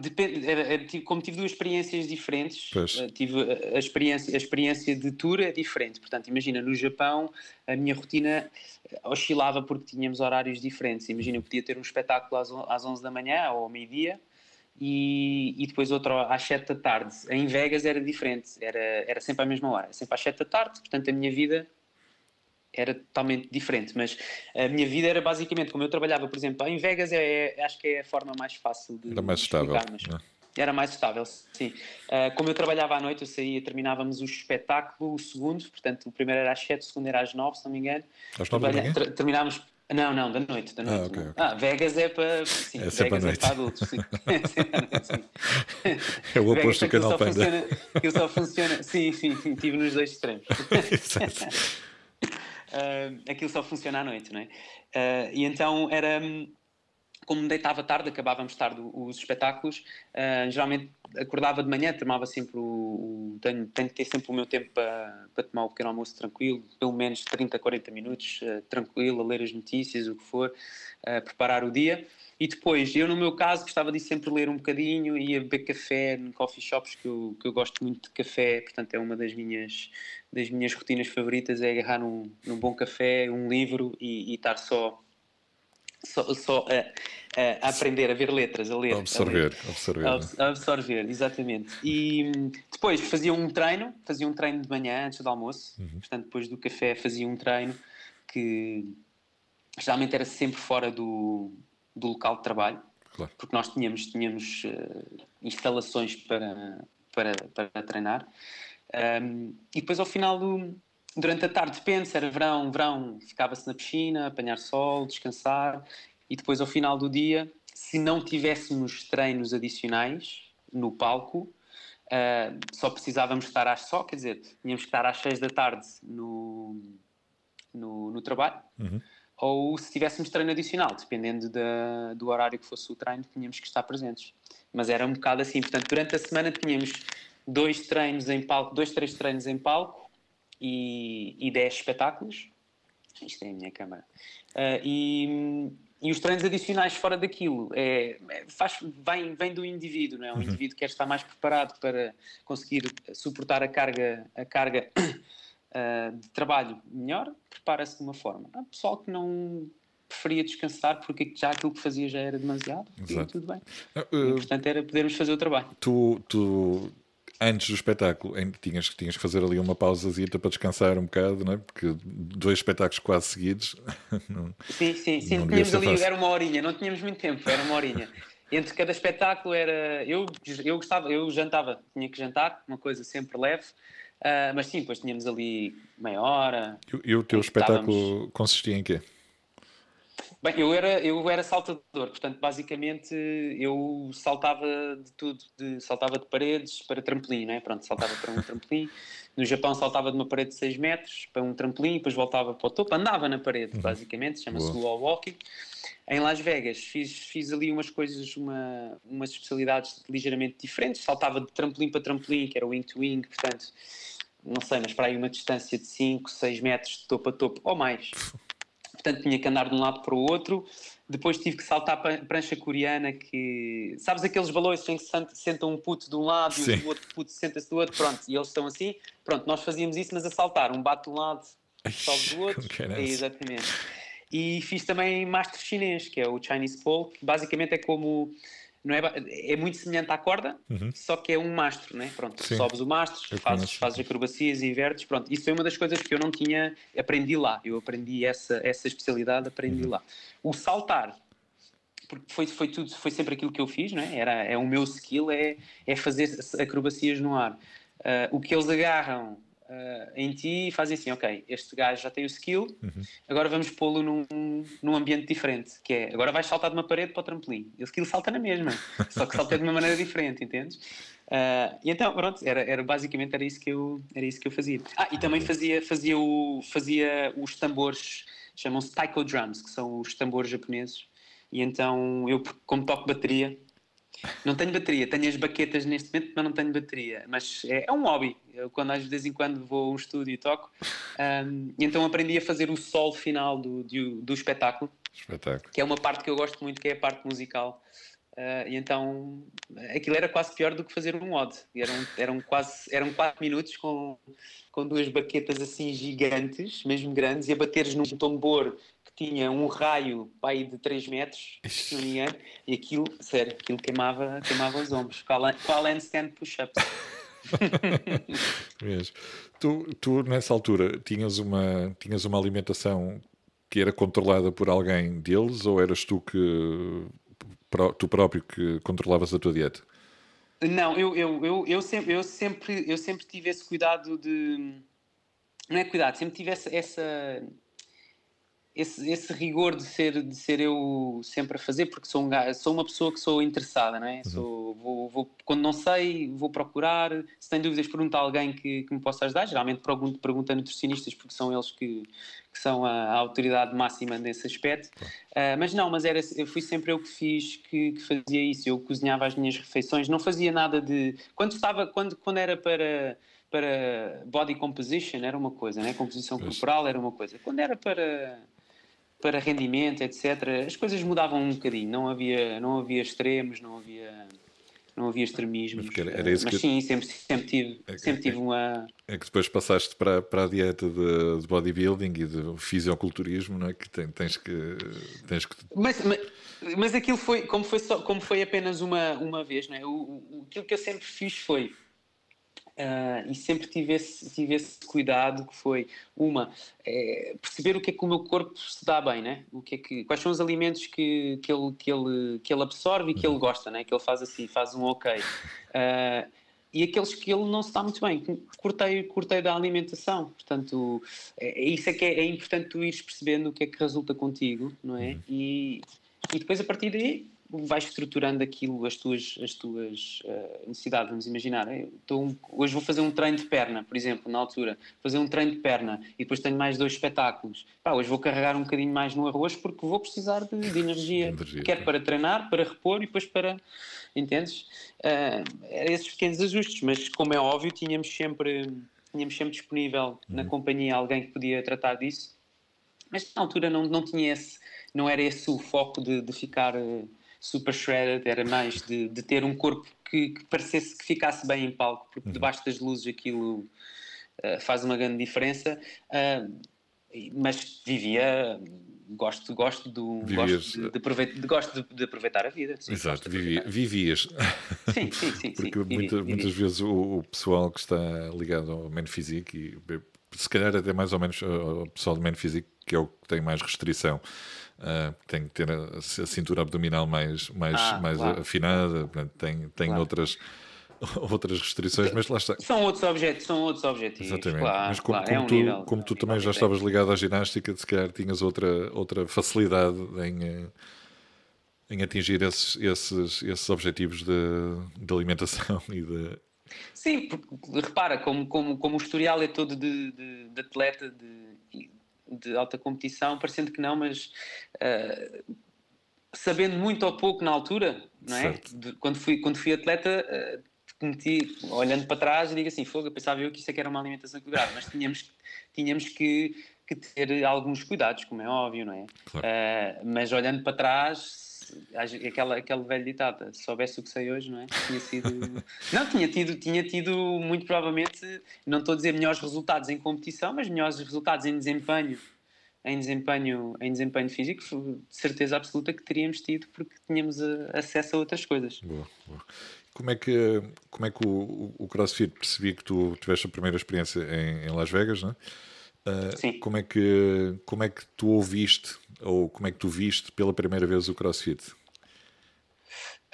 depende, é, é, como tive duas experiências diferentes, uh, tive a experiência, a experiência de tour é diferente. Portanto, imagina, no Japão a minha rotina oscilava porque tínhamos horários diferentes. Imagina, eu podia ter um espetáculo às, às 11 da manhã ou ao meio-dia e, e, depois outro às 7 da tarde. Em Vegas era diferente, era, era sempre à mesma hora, sempre às 7 da tarde, portanto a minha vida era totalmente diferente, mas a minha vida era basicamente, como eu trabalhava, por exemplo, em Vegas, é, é acho que é a forma mais fácil de Era mais estável. Mas, é? Era mais estável, sim. Uh, como eu trabalhava à noite, eu saía, terminávamos o espetáculo, o segundo, portanto, o primeiro era às 7, o segundo era às 9, se não me engano. Às 9 Trabalha, Terminámos não, não, da noite. Da noite ah, okay, okay. ah, Vegas é para. Sim, é Vegas é para adultos. Sim. é o oposto do canal Panda. Funciona, aquilo só funciona. Sim, sim, sim, estive nos dois extremos. uh, aquilo só funciona à noite, não é? Uh, e então era. Como deitava tarde, acabávamos tarde os espetáculos, uh, geralmente acordava de manhã, tomava sempre o. o tenho, tenho que ter sempre o meu tempo para, para tomar o pequeno almoço tranquilo, pelo menos 30, 40 minutos, uh, tranquilo, a ler as notícias, o que for, uh, preparar o dia. E depois, eu no meu caso, gostava de sempre ler um bocadinho, ia beber café em coffee shops, que eu, que eu gosto muito de café, portanto é uma das minhas, das minhas rotinas favoritas, é agarrar num, num bom café, um livro e, e estar só só, só a, a, aprender a ver letras, a ler. Absorver, a absorver. A, né? absorver, exatamente. E depois fazia um treino, fazia um treino de manhã antes do almoço, uhum. portanto depois do café fazia um treino que geralmente era sempre fora do, do local de trabalho, Claro. porque nós tínhamos, tínhamos uh, instalações para, para, para treinar. Um, e depois ao final do, durante a tarde, depende se era verão, verão, ficava-se na piscina, apanhar sol, descansar, e depois ao final do dia, se não tivéssemos treinos adicionais no palco, uh, só precisávamos estar às só, quer dizer, tínhamos que estar às seis da tarde no, no, no trabalho, Uhum. ou se tivéssemos treino adicional, dependendo da, do horário que fosse o treino, tínhamos que estar presentes. Mas era um bocado assim, portanto, durante a semana tínhamos dois treinos em palco, dois, três treinos em palco e, e dez espetáculos. Isto é a minha câmara. Uh, e, e os treinos adicionais fora daquilo é, é, faz, vem, vem do indivíduo, não é? O indivíduo quer estar mais preparado para conseguir suportar a carga, a carga uh, de trabalho melhor, prepara-se de uma forma. Há pessoal que não preferia descansar porque já aquilo que fazia já era demasiado e tudo bem. Uh, o importante era podermos fazer o trabalho. Tu, tu antes do espetáculo em, tinhas, tinhas que fazer ali uma pausazita para descansar um bocado, não é? Porque dois espetáculos quase seguidos. Não, sim, sim, sim. Não tínhamos ali, fácil. era uma horinha, não tínhamos muito tempo, era uma horinha. Entre cada espetáculo era. Eu, eu gostava, eu jantava, tinha que jantar, uma coisa sempre leve. Uh, mas sim, depois tínhamos ali meia hora. E, e o teu espetáculo estávamos... consistia em quê? Bem, eu era, eu era saltador, portanto, basicamente eu saltava de tudo, de, saltava de paredes para trampolim, né? Pronto, saltava para um trampolim. No Japão saltava de uma parede de 6 metros para um trampolim, depois voltava para o topo, andava na parede, basicamente, chama-se wall walking. Em Las Vegas fiz, fiz ali umas coisas, uma, umas especialidades ligeiramente diferentes, saltava de trampolim para trampolim, que era wing to wing, portanto, não sei, mas para aí uma distância de 5, 6 metros de topo a topo, ou mais portanto tinha que andar de um lado para o outro. Depois tive que saltar a prancha coreana, que sabes aqueles balões em que senta um puto de um lado Sim. e o outro puto senta-se do outro, pronto, e eles estão assim. Pronto, nós fazíamos isso, mas a saltar, um bate de um lado, sobe do outro. É, exatamente. E fiz também Master Chinês, que é o Chinese Pole, que basicamente é como não é, é muito semelhante à corda, uhum. só que é um mastro, né? Pronto, Sim. sobes o mastro, fazes, fazes acrobacias e invertes, pronto. Isso foi uma das coisas que eu não tinha, aprendi lá. Eu aprendi essa, essa especialidade, aprendi uhum. lá. O saltar, porque foi, foi tudo, foi sempre aquilo que eu fiz, né? Era, é o meu skill, é, é fazer acrobacias no ar. Uh, o que eles agarram uh, em ti e fazem assim, ok, este gajo já tem o skill, uhum. agora vamos pô-lo num, num ambiente diferente, que é, agora vais saltar de uma parede para o trampolim. E o skill salta na mesma, só que salta de uma maneira diferente, entendes? Uh, e então, pronto, era, era, basicamente era isso, que eu, era isso que eu fazia. Ah, e também fazia, fazia, o, fazia os tambores, chamam-se taiko drums, que são os tambores japoneses. E então, eu, como toco bateria, não tenho bateria, tenho as baquetas neste momento, mas não tenho bateria. Mas é, é um hobby. Eu, quando às vezes em quando vou a um estúdio e toco, um, então aprendi a fazer o sol final do, do, do espetáculo, espetáculo, que é uma parte que eu gosto muito, que é a parte musical. Uh, e então aquilo era quase pior do que fazer um odd. Eram, eram quase eram 4 minutos com, com duas baquetas assim gigantes, mesmo grandes, e a bateres num tambor tinha um raio pai de 3 metros, se não me engano, e aquilo, sério, aquilo queimava, queimava os ombros. Qual, handstand push-ups? Mesmo. Tu, tu, nessa altura, tinhas uma, tinhas uma alimentação que era controlada por alguém deles ou eras tu que tu próprio que controlavas a tua dieta? Não, eu, eu, eu, eu, sempre, eu, sempre, eu sempre tive esse cuidado de. Não é cuidado, sempre tive essa, essa esse, esse rigor de ser, de ser eu sempre a fazer, porque sou, um, sou uma pessoa que sou interessada, não é? Uhum. Sou, vou, vou, quando não sei, vou procurar. Se tenho dúvidas, pergunto a alguém que, que me possa ajudar. Geralmente pergunto, pergunto a nutricionistas, porque são eles que, que são a, a autoridade máxima nesse aspecto. Uh, mas não, mas era, eu fui sempre eu que fiz, que, que, fazia isso. Eu cozinhava as minhas refeições, não fazia nada de. Quando estava, quando, quando era para para body composition era uma coisa, né? composição pois. corporal era uma coisa. Quando era para para rendimento, etc., as coisas mudavam um bocadinho, não havia, não havia extremos, não havia, não havia extremismos. Mas, era, mas que... sim, sempre, sempre tive, é, sempre tive uma. É que depois passaste para, para a dieta de, de bodybuilding e de fisioculturismo, não é? Que tens que. Tens que... Mas, mas, mas aquilo foi, como foi, só, como foi apenas uma, uma vez, não é? O, o, aquilo que eu sempre fiz foi Uh, e sempre tive esse, tive esse cuidado que foi uma é, perceber o que é que o meu corpo se dá bem, né? O que é que quais são os alimentos que, que, ele, que, ele, que ele absorve e que ele gosta, né? Que ele faz assim, faz um ok. Uh, e aqueles que ele não se dá muito bem, cortei, cortei da alimentação. Portanto, é, é isso é que é, é, importante tu ires percebendo o que é que resulta contigo, não é? Uhum. E, e depois a partir daí vais estruturando aquilo, as tuas, as tuas uh, necessidades. Vamos imaginar, então, hoje vou fazer um treino de perna, por exemplo, na altura, fazer um treino de perna e depois tenho mais dois espetáculos. Pá, hoje vou carregar um bocadinho mais no arroz porque vou precisar de, de energia, energia, quer para treinar, para repor e depois para. Entendes? Uh, esses pequenos ajustes, mas como é óbvio, tínhamos sempre, tínhamos sempre disponível na uhum. companhia alguém que podia tratar disso, mas na altura não, não tinha esse, não era esse o foco de, de ficar. Uh, super shredded, era mais de, de ter um corpo que, que, parecesse que ficasse bem em palco, porque uhum. debaixo das luzes aquilo uh, faz uma grande diferença. Uh, mas vivia, gosto, gosto, do, gosto, de, de, aproveitar, gosto de, de, aproveitar a vida. Sim, Exato, vivia, vivias. Sim, sim, sim. Porque sim, muita, vivi, muitas vivi. vezes o, o, pessoal que está ligado ao Man Physique, e se calhar até mais ou menos o pessoal do Man Physique, que é o que tem mais restrição, Uh, tem que ter a, a, cintura abdominal mais, mais, ah, mais claro. afinada, portanto, tem, tem claro. outras, outras restrições, mas lá está. São outros objetivos, são outros objetivos. Exatamente. Claro, mas como, como, é um tu, nível, como tu também já estavas ligado à ginástica, se calhar tinhas outra, outra facilidade em, eh, em atingir esses, esses, esses objetivos de, de alimentação e de. Sim, porque, repara, como, como, como o historial é todo de, de, de atleta, de, de alta competição, parecendo que não, mas uh, sabendo muito ou pouco na altura, não é? De, quando, fui, quando fui atleta, uh, cometi, olhando para trás, e digo assim: fogo, eu pensava eu que isso é que era uma alimentação equilibrada, mas tínhamos, tínhamos que, que, ter alguns cuidados, como é óbvio, não é? Claro. Uh, mas olhando para trás, aquela, aquele velho ditado, se soubesse o que sei hoje, não é? Tinha sido. não, tinha tido, tinha tido muito provavelmente, não estou a dizer melhores resultados em competição, mas melhores resultados em desempenho, em desempenho, em desempenho físico, de certeza absoluta que teríamos tido porque tínhamos acesso a outras coisas. Boa, boa. Como é que, como é que o, o CrossFit percebi que tu tiveste a primeira experiência em, em Las Vegas, não é? Uh. Como é, que, como é que tu ouviste ou como é que tu viste pela primeira vez o CrossFit?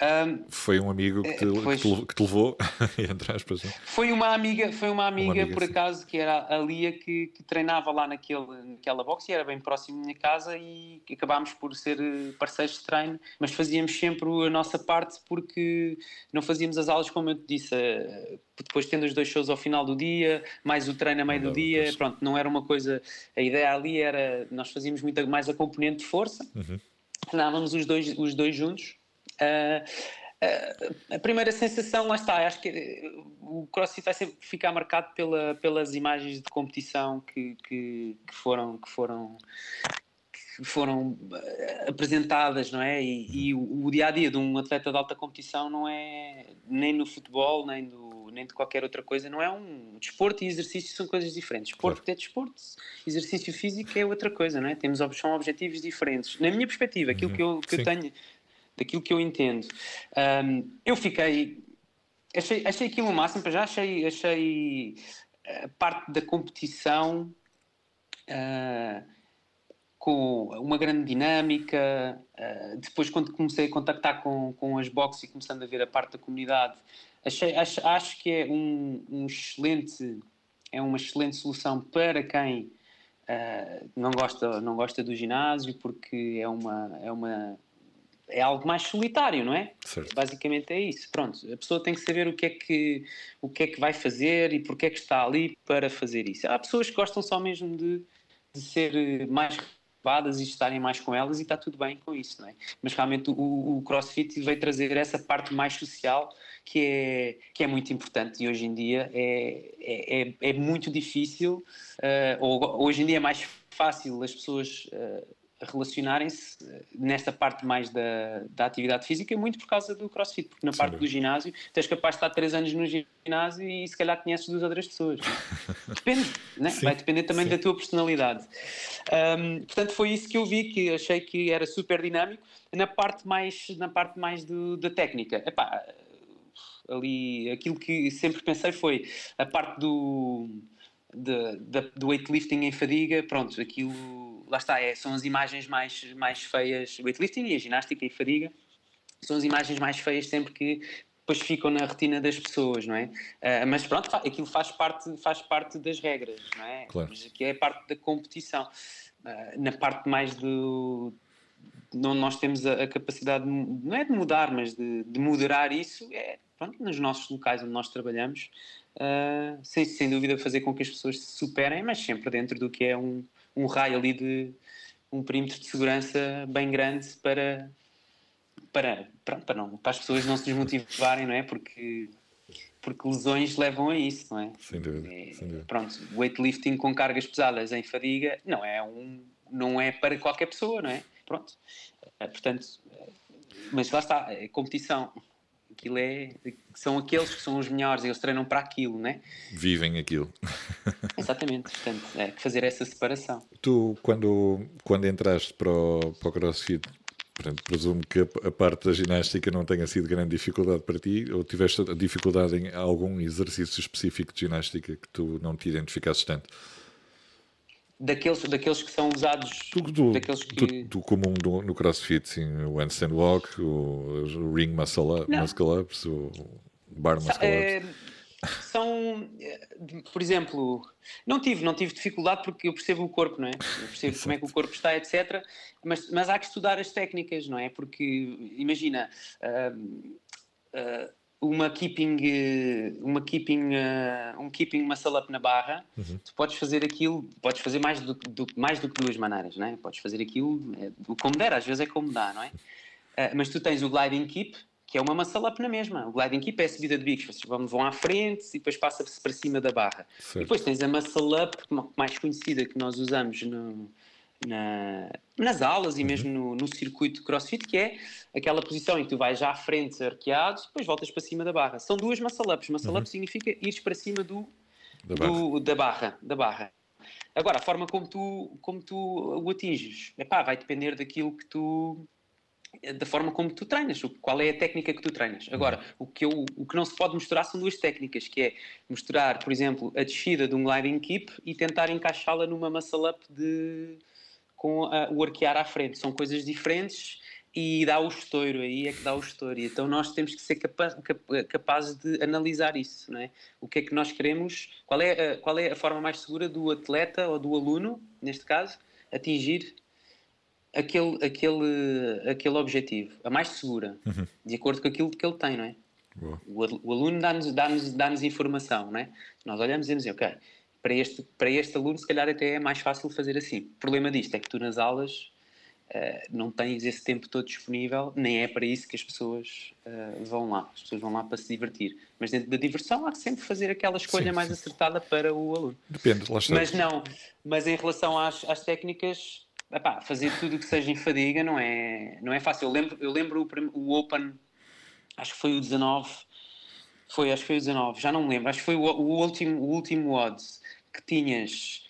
Um, foi um amigo que te, pois, que te, que te levou, entre aspas. Não? Foi uma amiga, foi uma amiga, uma amiga por sim. acaso, que era a Lia, que, que, treinava lá naquele, naquela boxe e era bem próximo da minha casa e acabámos por ser eh, parceiros de treino, mas fazíamos sempre a nossa parte porque não fazíamos as aulas, como eu te disse, eh, depois tendo os dois shows ao final do dia, mais o treino a meio não, do dia, pois. pronto, não era uma coisa, a ideia ali era, nós fazíamos muito mais a componente de força, uhum. treinávamos os dois, os dois juntos, Uh, a primeira sensação, lá está, acho que eh, o CrossFit vai sempre ficar marcado pela, pelas imagens de competição que, que, que foram, que foram foram apresentadas, não é? E, e o, o, dia a dia de um atleta de alta competição não é nem no futebol, nem, do, nem de qualquer outra coisa, não é um desporto e exercício são coisas diferentes. Desporto claro. é desporto, exercício físico é outra coisa, não é? Temos são objetivos diferentes. Na minha perspectiva, aquilo uhum. que eu, que eu tenho daquilo que eu entendo. Um, eu fiquei. Achei, achei aquilo o máximo, já achei, achei a parte da competição uh, com uma grande dinâmica. Uh, depois, quando comecei a contactar com, com as boxes e começando a ver a parte da comunidade, achei, acho, acho que é um, um excelente, é uma excelente solução para quem uh, não, gosta, não gosta do ginásio, porque é uma, é uma é algo mais solitário, não é? Certo. Basicamente é isso. Pronto, a pessoa tem que saber o que é que, o que, é que vai fazer e porque é que está ali para fazer isso. Há pessoas que gostam só mesmo de, de ser mais e estarem mais com elas e está tudo bem com isso, não é? Mas realmente o, o CrossFit veio trazer essa parte mais social que é, que é muito importante e hoje em dia é, é, é, é muito difícil, uh, ou hoje em dia é mais fácil as pessoas uh, relacionarem-se eh, nesta parte mais da, da atividade física muito por causa do crossfit, porque na Sim. parte do ginásio tens capaz de estar 3 anos no ginásio e se calhar conheces duas outras pessoas. Depende, né? vai depender também Sim. da tua personalidade. Um, portanto, foi isso que eu vi, que achei que era super dinâmico. Na parte mais, na parte mais do, da técnica, epá, ali. Aquilo que sempre pensei foi a parte do, de, do weightlifting em fadiga, pronto, aquilo, lá está, é, são as imagens mais, mais feias, weightlifting e a ginástica em fadiga, são as imagens mais feias sempre que depois ficam na retina das pessoas, não é? Uh, mas pronto, aquilo faz parte, faz parte das regras, não é? Claro. Mas aqui é parte da competição. Uh, na parte mais do. Não, nós temos a, a, capacidade, de, não é de mudar, mas de, de, moderar isso, é pronto, nos nossos locais onde nós trabalhamos, uh, sem, sem dúvida fazer com que as pessoas se superem, mas sempre dentro do que é um, um raio ali de um perímetro de segurança bem grande para, para, pronto, para, não, para as pessoas não se desmotivarem, não é? Porque, porque lesões levam a isso, não é? Sem dúvida. É, sem dúvida. Pronto, weightlifting com cargas pesadas em fadiga não é, um, não é para qualquer pessoa, não é? Pronto. É, portanto, mas lá está, competição. Aquilo é. São aqueles que são os melhores, eles treinam para aquilo, não é? Vivem aquilo. Exatamente, portanto, é fazer essa separação. Tu, quando, quando entraste para o, para o CrossFit, Portanto, presumo que a parte da ginástica não tenha sido grande dificuldade para ti, ou tiveste dificuldade em algum exercício específico de ginástica que tu não te identificasses tanto? Daqueles, daqueles que são usados. Do, do, daqueles que... do, comum do, no CrossFit, sim, o handstand walk, o, o ring muscle, up, muscle ups, o bar muscle ups. É são, por exemplo, não tive, não tive dificuldade porque eu percebo o corpo, não é? Eu percebo como é que o corpo está, etc. Mas, mas há que estudar as técnicas, não é? Porque imagina uh, uh, uma keeping, uma keeping, uh, um keeping muscle up na barra, uhum. tu podes fazer aquilo, podes fazer mais do, do, mais do que duas maneiras, não é? Podes fazer aquilo é, como der, às vezes é como dá, não é? mas tu tens o gliding keep que é uma muscle up na mesma. O gliding keep é a subida de bicos, vocês vão, vão à frente e depois passa-se para cima da barra. Certo. Depois tens a muscle up, mais conhecida que nós usamos no, na, nas aulas e uhum. mesmo no, no, circuito crossfit, que é aquela posição em que tu vais já à frente arqueado e depois voltas para cima da barra. São duas muscle ups. Muscle uhum. significa ir para cima do, da, barra. Do, da, barra, da barra. Agora, a forma como tu, como tu o atinges, epá, vai depender daquilo que tu da forma como tu treinas, qual é a técnica que tu treinas. Agora, uhum. o que, eu, o que não se pode misturar são duas técnicas, que é misturar, por exemplo, a descida de um gliding keep e tentar encaixá-la numa muscle up de, com a, o arquear à frente. São coisas diferentes e dá o estouro, aí é que dá o estouro. Então nós temos que ser capaz, capazes de analisar isso, não é? O que é que nós queremos, qual é, a, qual é a forma mais segura do atleta ou do aluno, neste caso, atingir aquele, aquele, aquele objetivo, a mais segura, uhum. de acordo com aquilo que ele tem, não é? O, o, aluno dá-nos dá -nos, dá -nos informação, não é? Nós olhamos e dizemos, ok, para este, para este aluno se calhar até é mais fácil fazer assim. O problema disto é que tu nas aulas uh, não tens esse tempo todo disponível, nem é para isso que as pessoas uh, vão lá. As pessoas vão lá para se divertir. Mas dentro da diversão há que sempre fazer aquela escolha sim, mais sim. acertada para o aluno. Depende, lá está. Mas não, mas em relação às, às técnicas epá, fazer tudo o que seja em fadiga não é, não é fácil. Eu lembro, eu lembro o, o Open, acho que foi o 19, foi, acho que foi o 19, já não me lembro, acho que foi o, o último, o último odds que tinhas,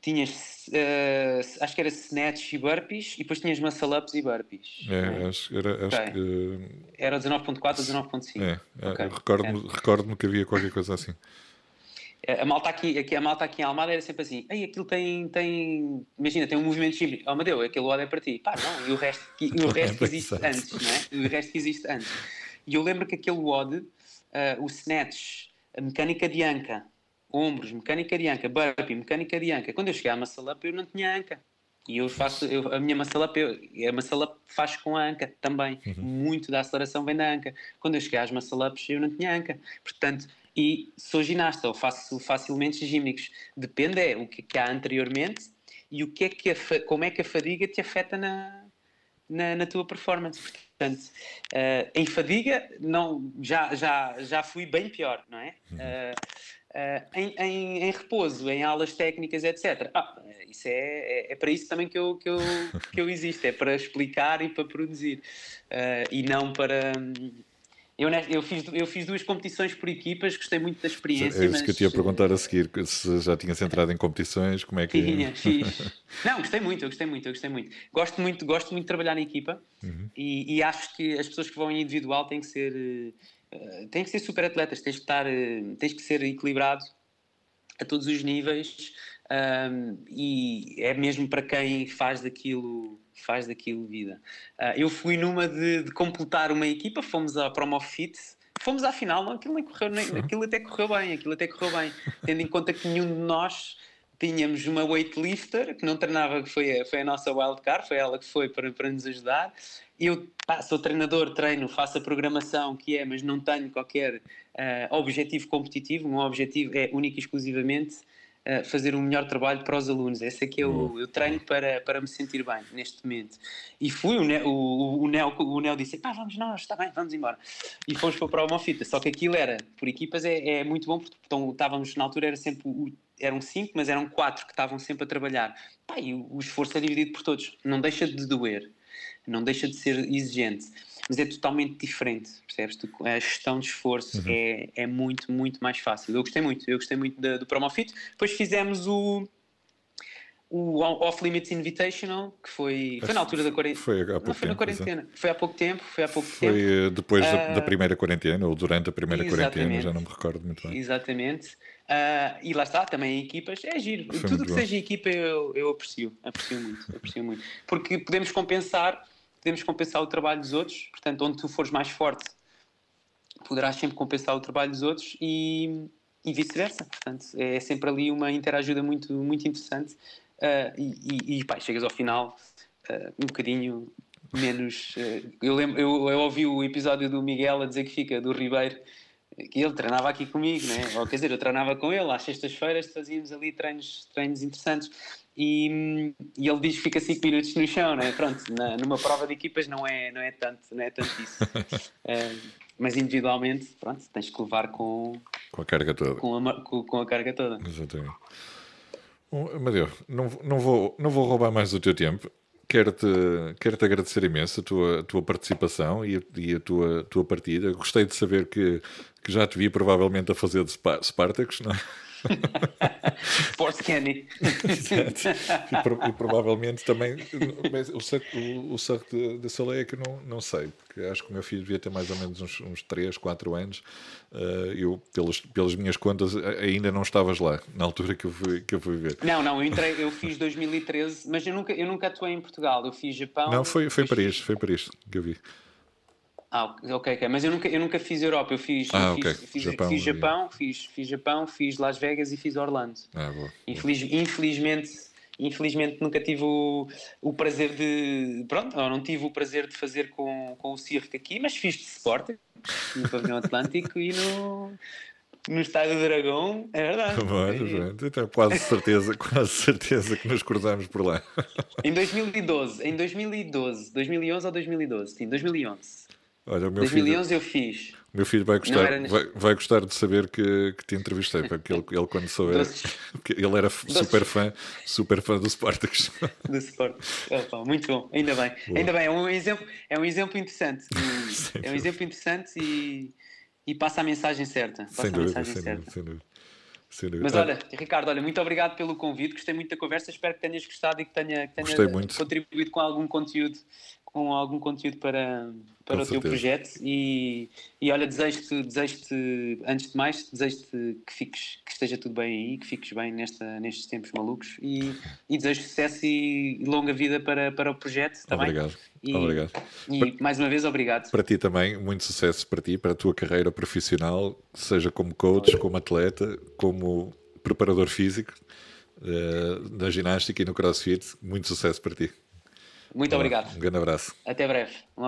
tinhas, uh, acho que era snatch e burpees, e depois tinhas muscle ups e burpees. É, é? acho, era, acho okay. que... Era 19.4 ou 19.5. É, é okay. recordo-me recordo que havia qualquer coisa assim. A malta aqui, aqui, a malta aqui em Almada era sempre assim, Ei, aquilo tem, tem, imagina, tem um movimento híbrido, oh Amadeu, aquele lado é para ti. Pá, não, e o resto, e o resto que existe antes, não é? E o resto que existe antes. E eu lembro que aquele WOD, uh, o snatch, a mecânica de anca, ombros, mecânica de anca, burpee, mecânica de anca, quando eu cheguei à muscle up eu não tinha anca. E eu faço, eu, a minha muscle up, eu, a muscle up faz com a anca também. Uhum. Muito da aceleração vem da anca. Quando eu cheguei às muscle ups eu não tinha anca. Portanto, e sou ginasta ou faço facilmente gímnicos. Depende é o que, que há anteriormente e o que é que a, como é que a fadiga te afeta na, na, na tua performance. Portanto, uh, em fadiga não, já, já, já fui bem pior, não é? Uh, uh, em, em, em, repouso, em aulas técnicas, etc. Ah, isso é, é, é, para isso também que eu, que, eu, que eu existo, é para explicar e para produzir. e não para eu, eu, fiz, eu fiz duas competições por equipas, gostei muito da experiência. É isso mas... que eu te ia perguntar a seguir, se já tinhas entrado em competições, como é que... Tinha, fiz. Não, gostei muito, eu gostei muito, eu gostei muito. Gosto muito, gosto muito de trabalhar na equipa uhum. e, e, acho que as pessoas que vão em individual têm que ser... uh, têm que ser super atletas, tens que, estar, uh, tens que ser equilibrado a todos os níveis um, e é mesmo para quem faz daquilo faz daquilo vida. Uh, eu fui numa de, de, completar uma equipa, fomos à Promofit, fomos à final, não, aquilo, nem correu, nem, aquilo até correu bem, aquilo até correu bem, tendo em conta que nenhum de nós tínhamos uma weightlifter que não treinava, que foi a, foi a nossa wildcard, foi ela que foi para, para nos ajudar. Eu pá, sou treinador, treino, faço a programação que é, mas não tenho qualquer uh, objetivo competitivo. O meu objetivo é único e exclusivamente uh, fazer um melhor trabalho para os alunos. Esse é que eu, eu treino para, para me sentir bem neste momento. E fui, o, ne, o, o, Neo, o Neo disse: pá, vamos nós, está bem, vamos embora. E fomos para prova fita. Só que aquilo era, por equipas, é, é muito bom, porque então, estávamos na altura, era sempre o eram cinco, mas eram quatro que estavam sempre a trabalhar. Pá, e o, esforço é dividido por todos. Não deixa de doer, não deixa de ser exigente, mas é totalmente diferente, percebes? A gestão de esforço uhum. é, é muito, muito mais fácil. Eu gostei muito, eu gostei muito do, do Promofit. Depois fizemos o o Off Limits Invitational, que foi, foi na altura da quarentena. Foi há pouco não, foi tempo, quarentena. Foi há pouco tempo. Foi há pouco foi tempo. Eh, depois uh, da, ah, primeira quarentena, ou durante a primeira quarentena, já não me recordo muito bem. Exatamente. Uh, e lá está, também equipas, é giro. Foi Tudo que bom. seja equipa eu, eu aprecio, aprecio muito, aprecio muito. Porque podemos compensar, podemos compensar o trabalho dos outros, portanto, onde tu fores mais forte, poderás sempre compensar o trabalho dos outros e, e vice-versa. Portanto, é sempre ali uma interajuda muito, muito interessante uh, e, e, e pá, chegas ao final uh, um bocadinho menos. Uh, eu, lembro, eu, eu, ouvi o episódio do Miguel a dizer que fica do Ribeiro, que ele treinava aqui comigo, né? ou quer dizer, eu treinava com ele às sextas-feiras, fazíamos ali treinos, treinos interessantes. E, e, ele diz que fica 5 minutos no chão, né? Pronto, na, numa prova de equipas não é, não é, tanto, não é tanto isso. mas individualmente, pronto, tens que levar com, com a carga toda. Com a, com, com a carga toda. Exatamente. Amadeu, não, não, vou, não vou roubar mais o teu tempo. Quero-te quero -te agradecer imenso a tua, a tua participação e a, e a tua, tua partida. Gostei de saber que, que já te vi provavelmente a fazer de Spartacus, não é? Sports Candy. E, pro, e, provavelmente também o saco, o, o saco de, de Soleil é que não, não sei, porque acho que o meu filho devia ter mais ou menos uns, uns 3, 4 anos. Uh, eu, pelas, pelas minhas contas, ainda não estavas lá, na altura que eu fui, que eu fui ver. Não, não, eu, entrei, eu fiz 2013, mas eu nunca, eu nunca atuei em Portugal. Eu fiz Japão. Não, foi, foi Paris, foi Paris que eu vi. Ah, ok, ok. Mas eu nunca, eu nunca fiz Europa, eu fiz, ah, fiz, okay. fiz, Japão, fiz, Japão fiz, fiz Japão, fiz Las Vegas e fiz Orlando. Ah, boa, Infeliz, infelizmente, infelizmente nunca tive o, o prazer de. Pronto, não tive o prazer de fazer com, com o circo aqui, mas fiz de Sport no Pavilhão Atlântico e no, no Estádio do Dragão, é verdade. Então, quase certeza, quase certeza que nos cruzamos por lá. Em 2012, em 2012, 2011 ou 2012? Sim, 2011. Olha, o meu 2011 filho, eu fiz. O meu filho vai gostar, era... vai, vai, gostar de saber que, que te entrevistei, porque ele, ele quando souber, ele era super fã, super fã do Spartacus. Do Spartacus. Opa, muito bom, ainda bem. Boa. Ainda bem, é um exemplo, é um exemplo interessante. é um exemplo interessante e, e passa a mensagem certa. Passa sem dúvida, a mensagem sem certa. Dúvida, sem dúvida. Mas olha, Ricardo, olha, muito obrigado pelo convite, gostei muito da conversa, espero que tenhas gostado e que tenha, que tenha contribuído com algum conteúdo com algum conteúdo para, para o teu projeto e, e olha, desejo-te, desejo antes de mais, desejo-te que, fiques, que esteja tudo bem aí, que fiques bem nesta, nestes tempos malucos e, e desejo sucesso e longa vida para, para o projeto. Tá obrigado. E, obrigado. E para, mais uma vez, obrigado. Para ti também, muito sucesso para ti, para a tua carreira profissional, seja como coach, como atleta, como preparador físico uh, da ginástica e no crossfit. Muito sucesso para ti. Muito obrigado. Um grande abraço. Até breve. Um